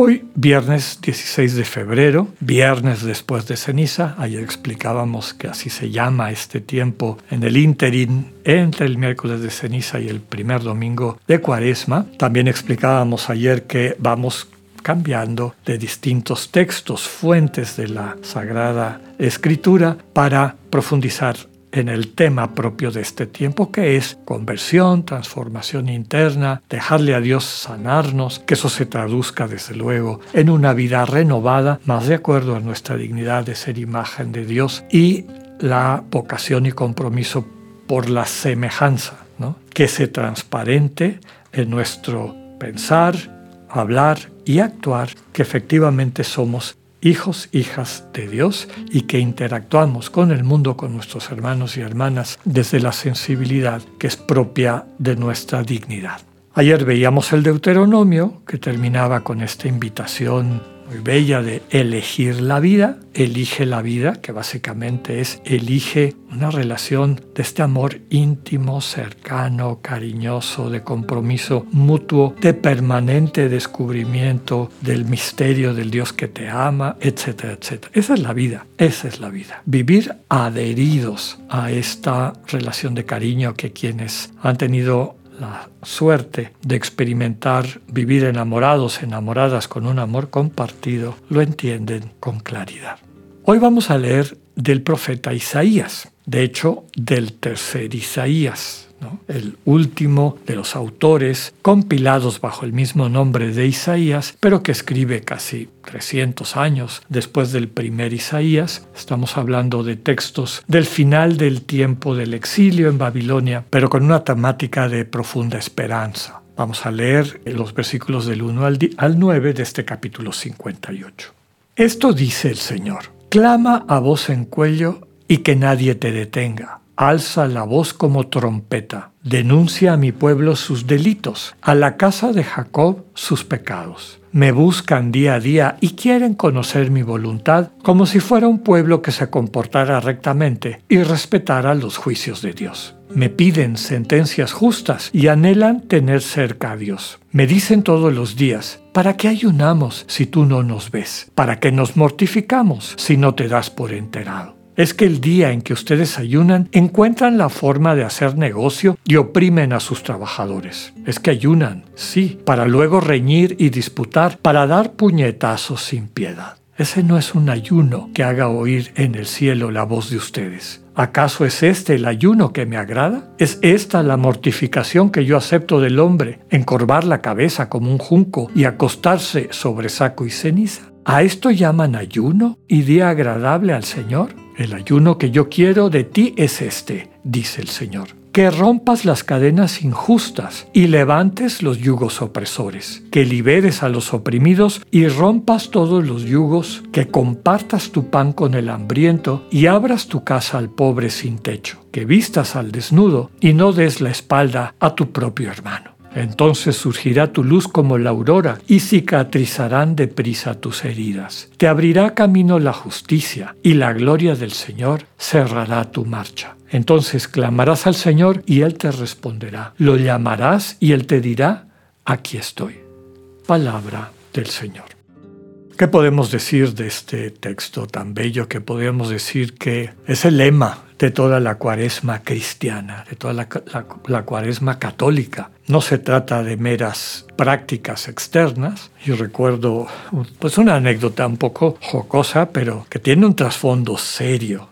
Hoy, viernes 16 de febrero, viernes después de ceniza, ayer explicábamos que así se llama este tiempo en el interín entre el miércoles de ceniza y el primer domingo de cuaresma. También explicábamos ayer que vamos cambiando de distintos textos, fuentes de la Sagrada Escritura para profundizar en el tema propio de este tiempo, que es conversión, transformación interna, dejarle a Dios sanarnos, que eso se traduzca desde luego en una vida renovada, más de acuerdo a nuestra dignidad de ser imagen de Dios y la vocación y compromiso por la semejanza, ¿no? que se transparente en nuestro pensar, hablar y actuar, que efectivamente somos hijos, hijas de Dios y que interactuamos con el mundo, con nuestros hermanos y hermanas, desde la sensibilidad que es propia de nuestra dignidad. Ayer veíamos el Deuteronomio que terminaba con esta invitación muy bella de elegir la vida, elige la vida, que básicamente es elige una relación de este amor íntimo, cercano, cariñoso, de compromiso mutuo, de permanente descubrimiento del misterio del Dios que te ama, etcétera, etcétera. Esa es la vida, esa es la vida. Vivir adheridos a esta relación de cariño que quienes han tenido la suerte de experimentar vivir enamorados, enamoradas con un amor compartido, lo entienden con claridad. Hoy vamos a leer del profeta Isaías, de hecho del tercer Isaías el último de los autores compilados bajo el mismo nombre de Isaías, pero que escribe casi 300 años después del primer Isaías. Estamos hablando de textos del final del tiempo del exilio en Babilonia, pero con una temática de profunda esperanza. Vamos a leer los versículos del 1 al, al 9 de este capítulo 58. Esto dice el Señor, clama a voz en cuello y que nadie te detenga alza la voz como trompeta, denuncia a mi pueblo sus delitos, a la casa de Jacob sus pecados. Me buscan día a día y quieren conocer mi voluntad como si fuera un pueblo que se comportara rectamente y respetara los juicios de Dios. Me piden sentencias justas y anhelan tener cerca a Dios. Me dicen todos los días, ¿para qué ayunamos si tú no nos ves? ¿Para qué nos mortificamos si no te das por enterado? Es que el día en que ustedes ayunan encuentran la forma de hacer negocio y oprimen a sus trabajadores. Es que ayunan, sí, para luego reñir y disputar, para dar puñetazos sin piedad. Ese no es un ayuno que haga oír en el cielo la voz de ustedes. ¿Acaso es este el ayuno que me agrada? ¿Es esta la mortificación que yo acepto del hombre, encorvar la cabeza como un junco y acostarse sobre saco y ceniza? ¿A esto llaman ayuno y día agradable al Señor? El ayuno que yo quiero de ti es este, dice el Señor. Que rompas las cadenas injustas y levantes los yugos opresores, que liberes a los oprimidos y rompas todos los yugos, que compartas tu pan con el hambriento y abras tu casa al pobre sin techo, que vistas al desnudo y no des la espalda a tu propio hermano. Entonces surgirá tu luz como la aurora y cicatrizarán deprisa tus heridas. Te abrirá camino la justicia y la gloria del Señor cerrará tu marcha. Entonces clamarás al Señor y Él te responderá. Lo llamarás y Él te dirá, aquí estoy. Palabra del Señor. ¿Qué podemos decir de este texto tan bello que podemos decir que es el lema de toda la cuaresma cristiana, de toda la, cuaresma católica. No se trata de meras prácticas externas. Yo recuerdo pues una anécdota un poco jocosa, pero que tiene un trasfondo serio.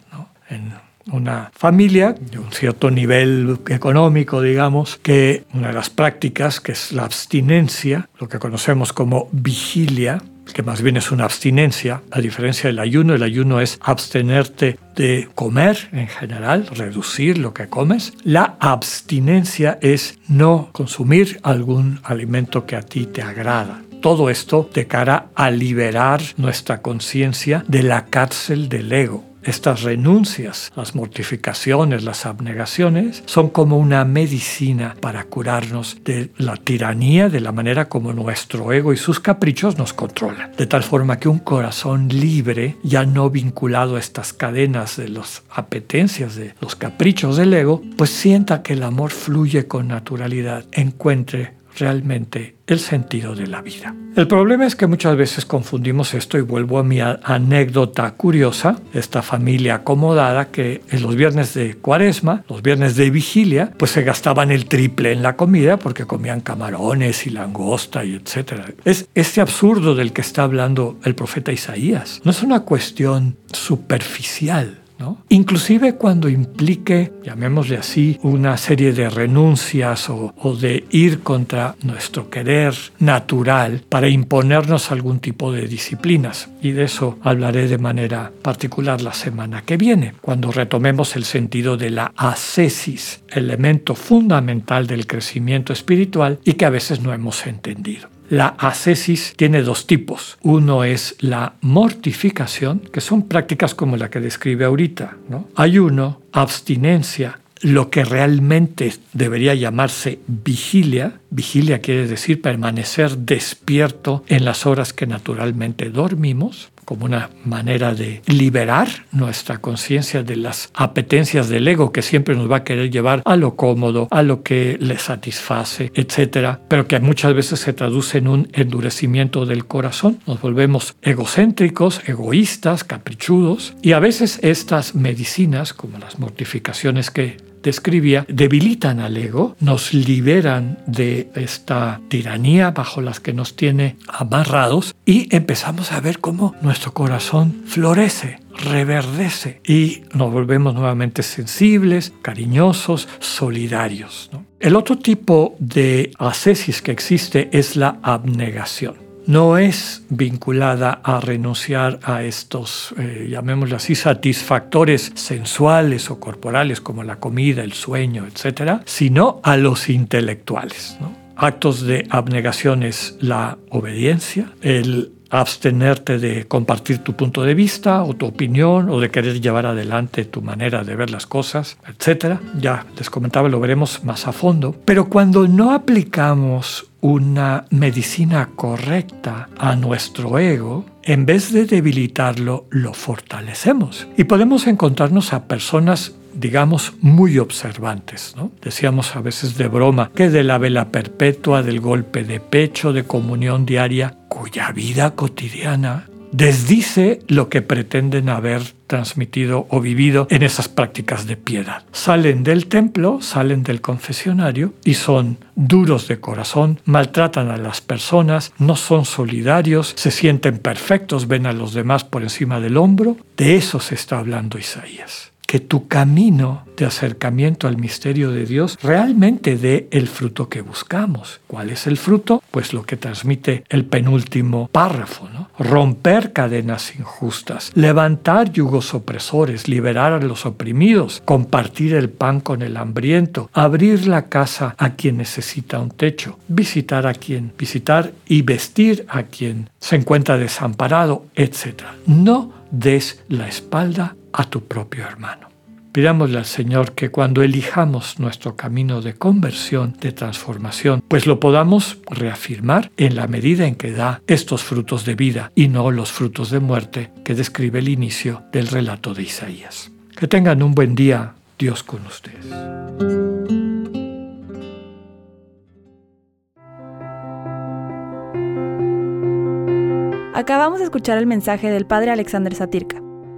En una familia de un cierto nivel económico, digamos, que una de las prácticas, que es la abstinencia, lo que conocemos como vigilia, que más bien es una abstinencia, a diferencia del ayuno, el ayuno es abstenerte de comer en general, reducir lo que comes. La abstinencia es no consumir algún alimento que a ti te agrada. Todo esto de cara a liberar nuestra conciencia de la cárcel del ego estas renuncias, las mortificaciones, las abnegaciones, son como una medicina para curarnos de la tiranía, de la manera como nuestro ego y sus caprichos nos controlan. De tal forma que un corazón libre, ya no vinculado a estas cadenas de las apetencias, de los caprichos del ego, pues sienta que el amor fluye con naturalidad, encuentre realmente el sentido de la vida. El problema es que muchas veces confundimos esto y vuelvo a mi anécdota curiosa, esta familia acomodada que en los viernes de cuaresma, los viernes de vigilia, pues se gastaban el triple en la comida porque comían camarones y langosta y. Es este absurdo del que está hablando el profeta Isaías. No es una cuestión superficial Inclusive cuando implique, llamémosle así, una serie de renuncias o, de ir contra nuestro querer natural para imponernos algún tipo de disciplinas. Y de eso hablaré de manera particular la semana que viene, cuando retomemos el sentido de la ascesis, elemento fundamental del crecimiento espiritual y que a veces no hemos entendido. La ascesis tiene dos tipos. Uno es la mortificación, que son prácticas como la que describe ahorita. ¿no? Hay uno, abstinencia, lo que realmente debería llamarse vigilia. Vigilia quiere decir permanecer despierto en las horas que naturalmente dormimos como una manera de liberar nuestra conciencia de las apetencias del ego que siempre nos va a querer llevar a lo cómodo, a lo que le satisface, etcétera, pero que muchas veces se traduce en un endurecimiento del corazón. Nos volvemos egocéntricos, egoístas, caprichudos y a veces estas medicinas, como las mortificaciones que describía, debilitan al ego, nos liberan de esta tiranía bajo las que nos tiene amarrados y empezamos a ver cómo nuestro corazón florece, reverdece y nos volvemos nuevamente sensibles, cariñosos, solidarios. El otro tipo de ascesis que existe es la abnegación no es vinculada a renunciar a estos, eh, llamémoslo así, satisfactores sensuales o corporales como la comida, el sueño, etc., sino a los intelectuales. Actos de abnegación es la obediencia, el abstenerte de compartir tu punto de vista o tu opinión o de querer llevar adelante tu manera de ver las cosas, etc. Ya les comentaba, lo veremos más a fondo. Pero cuando no aplicamos una medicina correcta a nuestro ego, en vez de debilitarlo, lo fortalecemos. Y podemos encontrarnos a personas digamos, muy observantes. ¿no? Decíamos a veces de broma que de la vela perpetua, del golpe de pecho, de comunión diaria, cuya vida cotidiana desdice lo que pretenden haber transmitido o vivido en esas prácticas de piedad. Salen del templo, salen del confesionario y son duros de corazón, maltratan a las personas, no son solidarios, se sienten perfectos, ven a los demás por encima del hombro. De eso se está hablando Isaías que tu camino de acercamiento al misterio de Dios realmente dé el fruto que buscamos. ¿Cuál es el fruto? Pues lo que transmite el penúltimo párrafo, ¿no? Romper cadenas injustas, levantar yugos opresores, liberar a los oprimidos, compartir el pan con el hambriento, abrir la casa a quien necesita un techo, visitar a quien visitar y vestir a quien se encuentra desamparado, etc. No des la espalda a tu propio hermano. Pidámosle al Señor que cuando elijamos nuestro camino de conversión, de transformación, pues lo podamos reafirmar en la medida en que da estos frutos de vida y no los frutos de muerte que describe el inicio del relato de Isaías. Que tengan un buen día, Dios con ustedes. Acabamos de escuchar el mensaje del Padre Alexander Satirka.